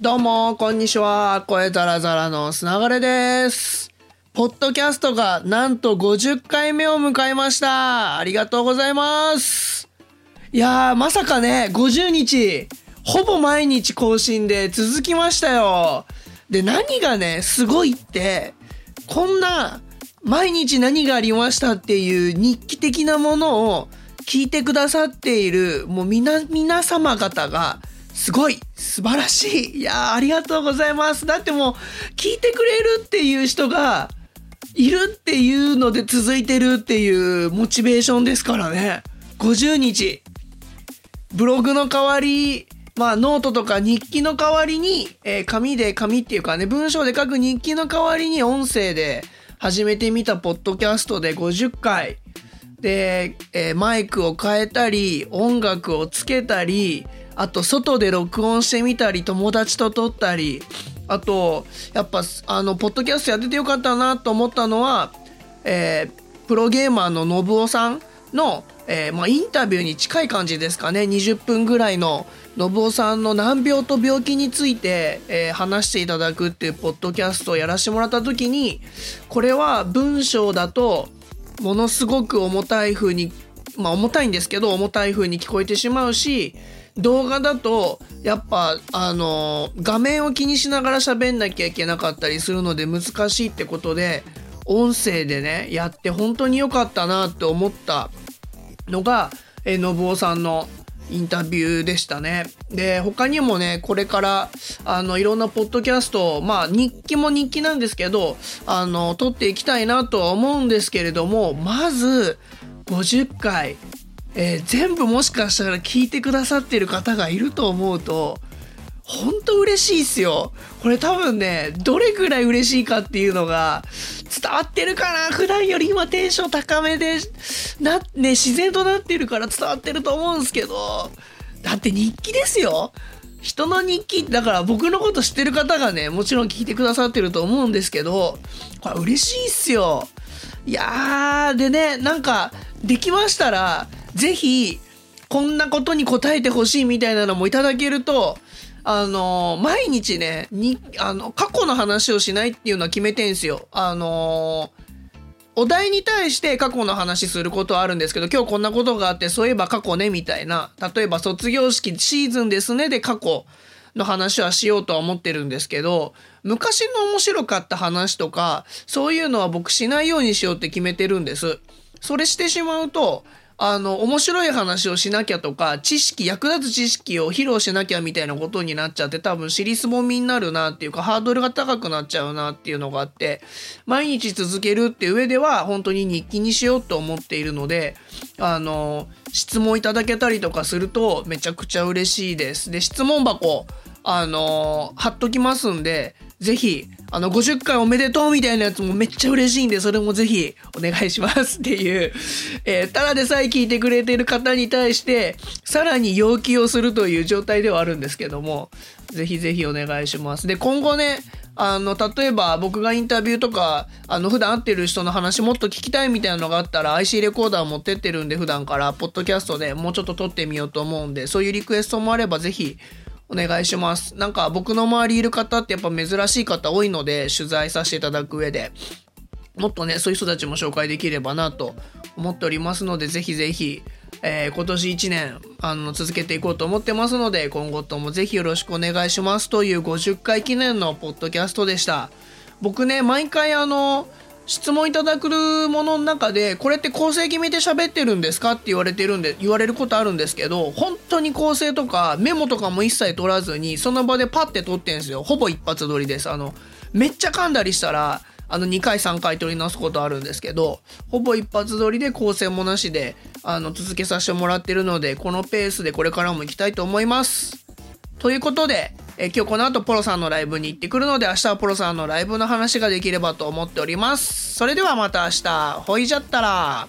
どうも、こんにちは。声ザラザラのすながれです。ポッドキャストがなんと50回目を迎えました。ありがとうございます。いやー、まさかね、50日、ほぼ毎日更新で続きましたよ。で、何がね、すごいって、こんな、毎日何がありましたっていう日記的なものを聞いてくださっている、もう皆、皆様方が、すごい素晴らしい。いやーありがとうございます。だってもう聞いてくれるっていう人がいるっていうので続いてるっていうモチベーションですからね。50日ブログの代わりまあノートとか日記の代わりに、えー紙で紙っていうかね文章で書く日記の代わりに音声で始めてみたポッドキャストで50回で、えーマイクを変えたり音楽をつけたりあと外で録音してみたり友達と撮ったりあとやっぱあのポッドキャストやっててよかったなと思ったのは、えープロゲーマーの信夫さんの、えーまあ、インタビューに近い感じですかね。20分ぐらいの信夫さんの難病と病気について、えー話していただくっていうポッドキャストをやらせてもらった時にこれは文章だとものすごく重たい風にまあ重たいんですけど重たい風に聞こえてしまうし動画だとやっぱあの画面を気にしながら喋んなきゃいけなかったりするので難しいってことで音声でねやって本当に良かったなって思ったのがえー信夫さんのインタビューでしたね。で他にもねこれからあのいろんなポッドキャストまあ日記も日記なんですけどあの撮っていきたいなとは思うんですけれどもまず50回、えー全部もしかしたら聞いてくださってる方がいると思うと本当嬉しいっすよ。これ多分ね、どれぐらい嬉しいかっていうのが伝わってるかな普段より今テンション高めで、な、ね、自然となってるから伝わってると思うんですけど、だって日記ですよ。人の日記、だから僕のこと知ってる方がね、もちろん聞いてくださってると思うんですけど、これ嬉しいっすよ。いやー、でね、なんか、できましたら、ぜひ、こんなことに答えてほしいみたいなのもいただけると、あの毎日ね、に、あの、過去の話をしないっていうのは決めてんすよ。あのお題に対して過去の話することはあるんですけど、今日こんなことがあって、そういえば過去ね、みたいな。例えば卒業式シーズンですね、で過去の話はしようとは思ってるんですけど、昔の面白かった話とか、そういうのは僕しないようにしようって決めてるんです。それしてしまうと、あの、面白い話をしなきゃとか、知識、役立つ知識を披露しなきゃみたいなことになっちゃって、多分尻すぼみになるなっていうか、ハードルが高くなっちゃうなっていうのがあって、毎日続けるって上では、本当に日記にしようと思っているので、あの、質問いただけたりとかすると、めちゃくちゃ嬉しいです。で、質問箱、あの貼っときますんで、ぜひ、あの、50回おめでとうみたいなやつもめっちゃ嬉しいんで、それもぜひお願いしますっていう、えーただでさえ聞いてくれてる方に対して、さらに要求をするという状態ではあるんですけども、ぜひぜひお願いします。で、今後ね、あの、例えば僕がインタビューとか、あの、普段会ってる人の話もっと聞きたいみたいなのがあったら、IC レコーダー持ってってるんで、普段から、ポッドキャストでもうちょっと撮ってみようと思うんで、そういうリクエストもあれば、ぜひ、お願いします。なんか僕の周りいる方ってやっぱ珍しい方多いので取材させていただく上でもっとねそういう人たちも紹介できればなと思っておりますのでぜひぜひ、えー今年1年あの続けていこうと思ってますので今後ともぜひよろしくお願いしますという50回記念のポッドキャストでした。僕ね毎回あの質問いただくものの中でこれって構成決めて喋ってるんですかって言われてるんで言われることあるんですけど本当に構成とかメモとかも一切取らずにその場でパッて取ってんすよ。ほぼ一発撮りです。あのめっちゃ噛んだりしたらあの2回3回取り直すことあるんですけどほぼ一発撮りで構成もなしであの続けさせてもらってるのでこのペースでこれからも行きたいと思います。ということで、え今日この後ポロさんのライブに行ってくるので明日はポロさんのライブの話ができればと思っております。それではまた明日、ほいじゃったら。